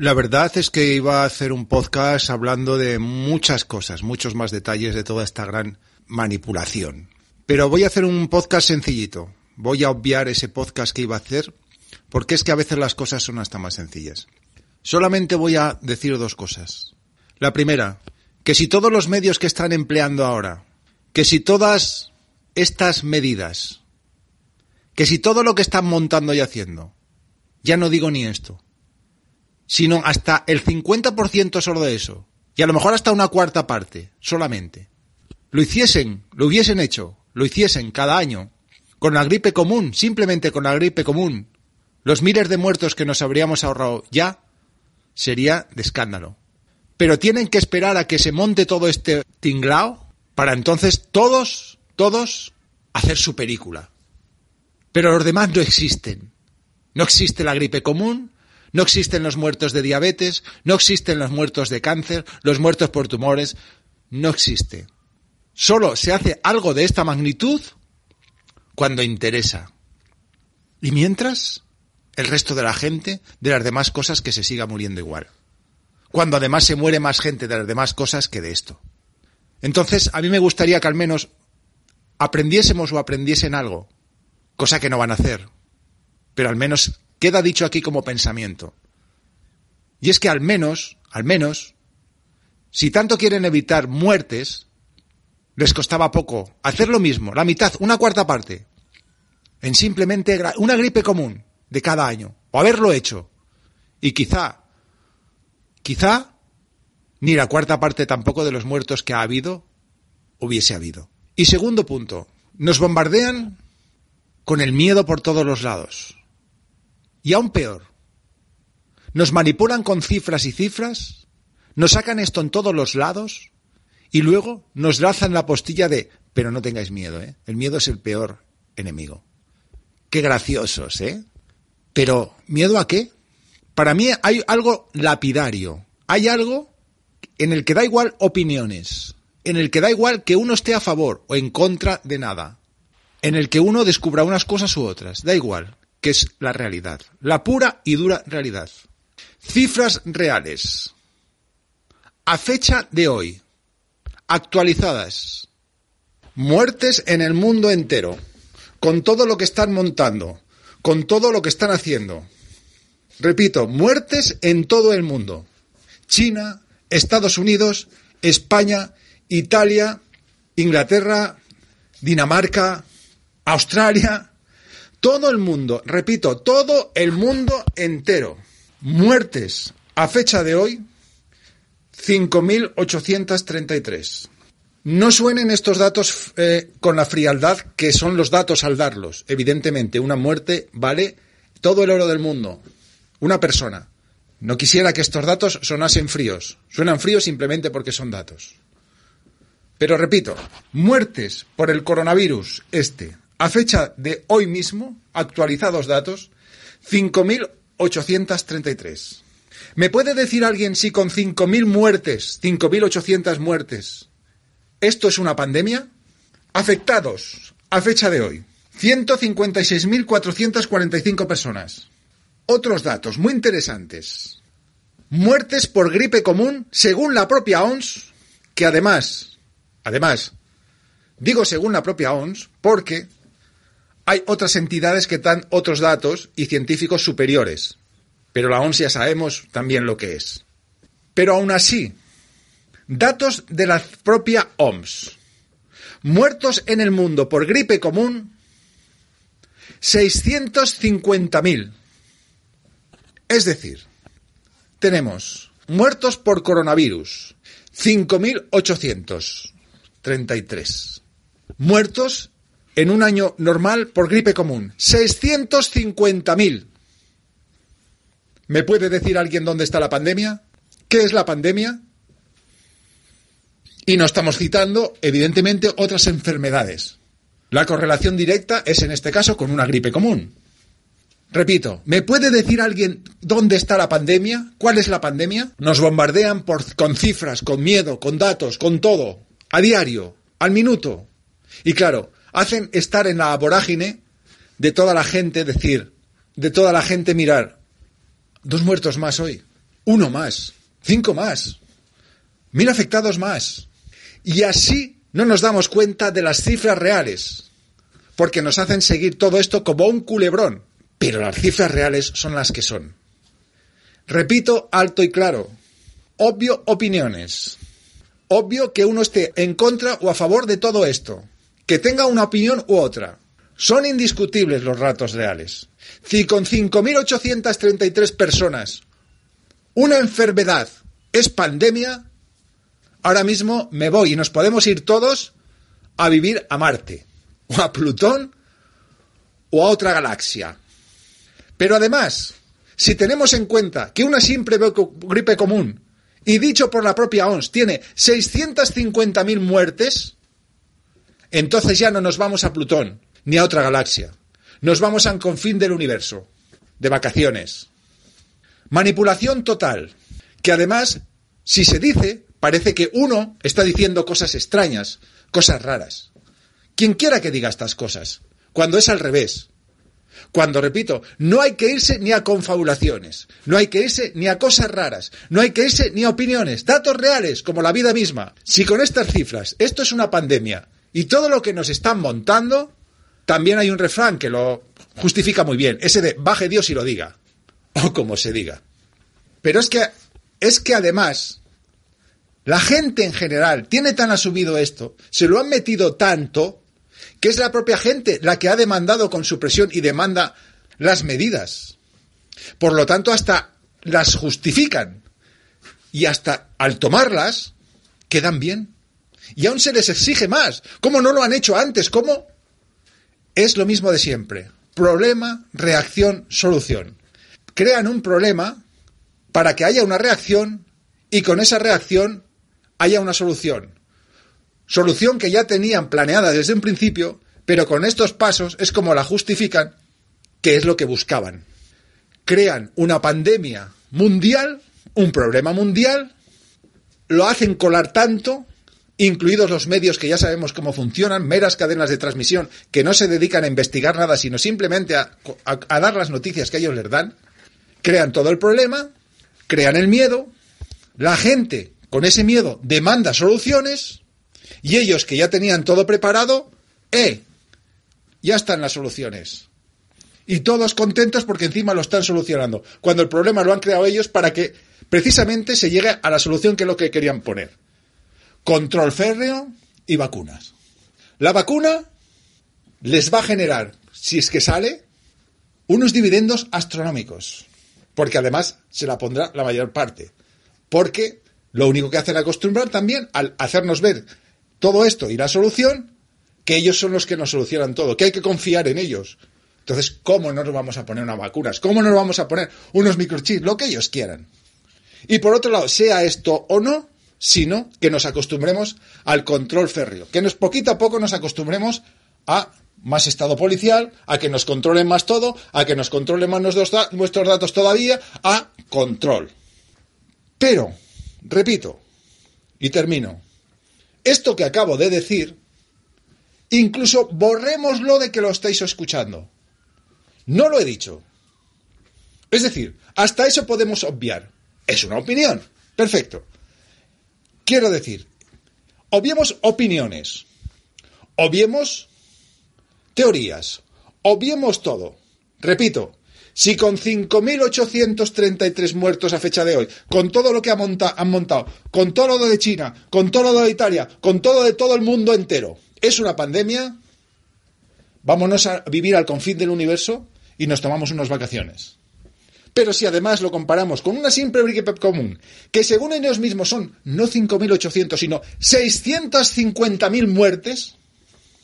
La verdad es que iba a hacer un podcast hablando de muchas cosas, muchos más detalles de toda esta gran manipulación. Pero voy a hacer un podcast sencillito. Voy a obviar ese podcast que iba a hacer porque es que a veces las cosas son hasta más sencillas. Solamente voy a decir dos cosas. La primera, que si todos los medios que están empleando ahora, que si todas estas medidas, que si todo lo que están montando y haciendo, ya no digo ni esto, sino hasta el 50% solo de eso, y a lo mejor hasta una cuarta parte, solamente, lo hiciesen, lo hubiesen hecho, lo hiciesen cada año, con la gripe común, simplemente con la gripe común, los miles de muertos que nos habríamos ahorrado ya, sería de escándalo. Pero tienen que esperar a que se monte todo este tinglao para entonces todos, todos, hacer su película. Pero los demás no existen. No existe la gripe común, no existen los muertos de diabetes, no existen los muertos de cáncer, los muertos por tumores, no existe. Solo se hace algo de esta magnitud cuando interesa. Y mientras, el resto de la gente de las demás cosas que se siga muriendo igual. Cuando además se muere más gente de las demás cosas que de esto. Entonces, a mí me gustaría que al menos aprendiésemos o aprendiesen algo, cosa que no van a hacer, pero al menos queda dicho aquí como pensamiento. Y es que al menos, al menos, si tanto quieren evitar muertes, les costaba poco hacer lo mismo, la mitad, una cuarta parte, en simplemente una gripe común de cada año, o haberlo hecho. Y quizá, quizá, ni la cuarta parte tampoco de los muertos que ha habido hubiese habido. Y segundo punto, nos bombardean con el miedo por todos los lados. Y aún peor, nos manipulan con cifras y cifras, nos sacan esto en todos los lados y luego nos lanzan la postilla de, pero no tengáis miedo, ¿eh? el miedo es el peor enemigo. Qué graciosos, ¿eh? Pero, ¿miedo a qué? Para mí hay algo lapidario, hay algo en el que da igual opiniones, en el que da igual que uno esté a favor o en contra de nada, en el que uno descubra unas cosas u otras, da igual que es la realidad, la pura y dura realidad. Cifras reales. A fecha de hoy, actualizadas. Muertes en el mundo entero, con todo lo que están montando, con todo lo que están haciendo. Repito, muertes en todo el mundo. China, Estados Unidos, España, Italia, Inglaterra, Dinamarca, Australia, todo el mundo, repito, todo el mundo entero. Muertes a fecha de hoy, 5.833. No suenen estos datos eh, con la frialdad que son los datos al darlos. Evidentemente, una muerte vale todo el oro del mundo. Una persona. No quisiera que estos datos sonasen fríos. Suenan fríos simplemente porque son datos. Pero repito, muertes por el coronavirus este a fecha de hoy mismo, actualizados datos, 5.833. ¿Me puede decir alguien si con 5.000 muertes, 5.800 muertes, esto es una pandemia? Afectados, a fecha de hoy, 156.445 personas. Otros datos muy interesantes. Muertes por gripe común, según la propia OMS, que además, además, digo según la propia OMS, porque hay otras entidades que dan otros datos y científicos superiores, pero la OMS ya sabemos también lo que es. Pero aún así, datos de la propia OMS. Muertos en el mundo por gripe común, 650.000. Es decir, tenemos muertos por coronavirus, 5.833. Muertos en un año normal por gripe común. 650.000. ¿Me puede decir alguien dónde está la pandemia? ¿Qué es la pandemia? Y no estamos citando, evidentemente, otras enfermedades. La correlación directa es en este caso con una gripe común. Repito, ¿me puede decir alguien dónde está la pandemia? ¿Cuál es la pandemia? Nos bombardean por, con cifras, con miedo, con datos, con todo, a diario, al minuto. Y claro, hacen estar en la vorágine de toda la gente, decir, de toda la gente mirar, dos muertos más hoy, uno más, cinco más, mil afectados más. Y así no nos damos cuenta de las cifras reales, porque nos hacen seguir todo esto como un culebrón. Pero las cifras reales son las que son. Repito alto y claro, obvio opiniones. Obvio que uno esté en contra o a favor de todo esto, que tenga una opinión u otra. Son indiscutibles los ratos reales. Si con 5.833 personas una enfermedad es pandemia, ahora mismo me voy y nos podemos ir todos a vivir a Marte, o a Plutón, o a otra galaxia. Pero además, si tenemos en cuenta que una simple gripe común, y dicho por la propia OMS, tiene 650.000 muertes, entonces ya no nos vamos a Plutón, ni a otra galaxia. Nos vamos a un confín del universo, de vacaciones. Manipulación total, que además, si se dice, parece que uno está diciendo cosas extrañas, cosas raras. Quien quiera que diga estas cosas, cuando es al revés. Cuando, repito, no hay que irse ni a confabulaciones, no hay que irse ni a cosas raras, no hay que irse ni a opiniones, datos reales, como la vida misma. Si con estas cifras esto es una pandemia y todo lo que nos están montando, también hay un refrán que lo justifica muy bien, ese de baje Dios y lo diga, o como se diga. Pero es que, es que además, la gente en general tiene tan asumido esto, se lo han metido tanto, que es la propia gente la que ha demandado con su presión y demanda las medidas. Por lo tanto, hasta las justifican. Y hasta al tomarlas, quedan bien. Y aún se les exige más. ¿Cómo no lo han hecho antes? ¿Cómo? Es lo mismo de siempre. Problema, reacción, solución. Crean un problema para que haya una reacción y con esa reacción haya una solución. Solución que ya tenían planeada desde un principio, pero con estos pasos es como la justifican, que es lo que buscaban. Crean una pandemia mundial, un problema mundial, lo hacen colar tanto, incluidos los medios que ya sabemos cómo funcionan, meras cadenas de transmisión que no se dedican a investigar nada, sino simplemente a, dar las noticias que ellos les dan, crean todo el problema, crean el miedo, la gente con ese miedo demanda soluciones, y ellos que ya tenían todo preparado, ¡eh! Ya están las soluciones. Y todos contentos porque encima lo están solucionando. Cuando el problema lo han creado ellos para que precisamente se llegue a la solución que es lo que querían poner. Control férreo y vacunas. La vacuna les va a generar, si es que sale, unos dividendos astronómicos. Porque además se la pondrá la mayor parte. Porque lo único que hacen acostumbrar también al hacernos ver todo esto y la solución, que ellos son los que nos solucionan todo, que hay que confiar en ellos. Entonces, ¿cómo no nos vamos a poner unas vacunas? ¿Cómo no nos vamos a poner unos microchips? Lo que ellos quieran. Y por otro lado, sea esto o no, sino que nos acostumbremos al control férreo, que nos poquito a poco nos acostumbremos a más estado policial, a que nos controlen más todo, a que nos controlen más nuestros, datos todavía, a control. Pero, repito, y termino, esto que acabo de decir, incluso borrémoslo de que lo estáis escuchando. No lo he dicho. Es decir, hasta eso podemos obviar. Es una opinión. Perfecto. Quiero decir, obviemos opiniones, obviemos teorías, obviemos todo. Repito, si con 5.833 muertos a fecha de hoy, con todo lo que han montado, con todo lo de China, con todo lo de Italia, con todo de todo el mundo entero, es una pandemia, vámonos a vivir al confín del universo y nos tomamos unas vacaciones. Pero si además lo comparamos con una simple gripe común, que según ellos mismos son no 5.800, sino 650.000 muertes,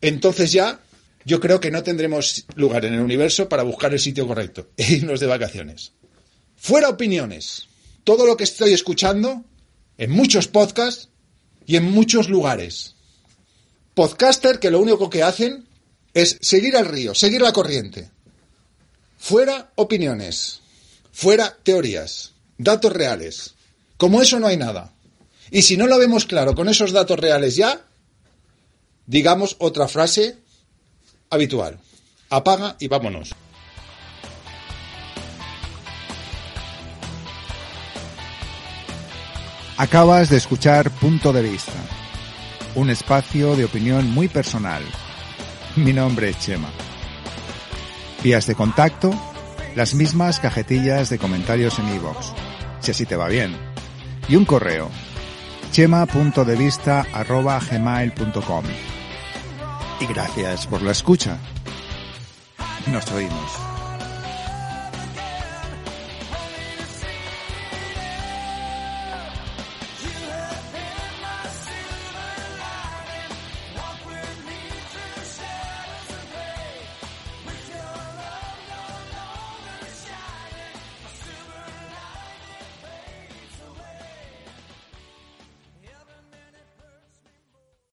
entonces ya yo creo que no tendremos lugar en el universo para buscar el sitio correcto e irnos de vacaciones. Fuera opiniones. Todo lo que estoy escuchando en muchos podcasts y en muchos lugares. Podcaster que lo único que hacen es seguir al río, seguir la corriente. Fuera opiniones. Fuera teorías. Datos reales. Como eso no hay nada. Y si no lo vemos claro con esos datos reales ya, digamos otra frase habitual. Apaga y vámonos. Acabas de escuchar Punto de Vista, un espacio de opinión muy personal. Mi nombre es Chema. Vías de contacto, las mismas cajetillas de comentarios en iVoox, si así te va bien. Y un correo, chema.devista.gmail.com. Y gracias por la escucha. Nos oímos.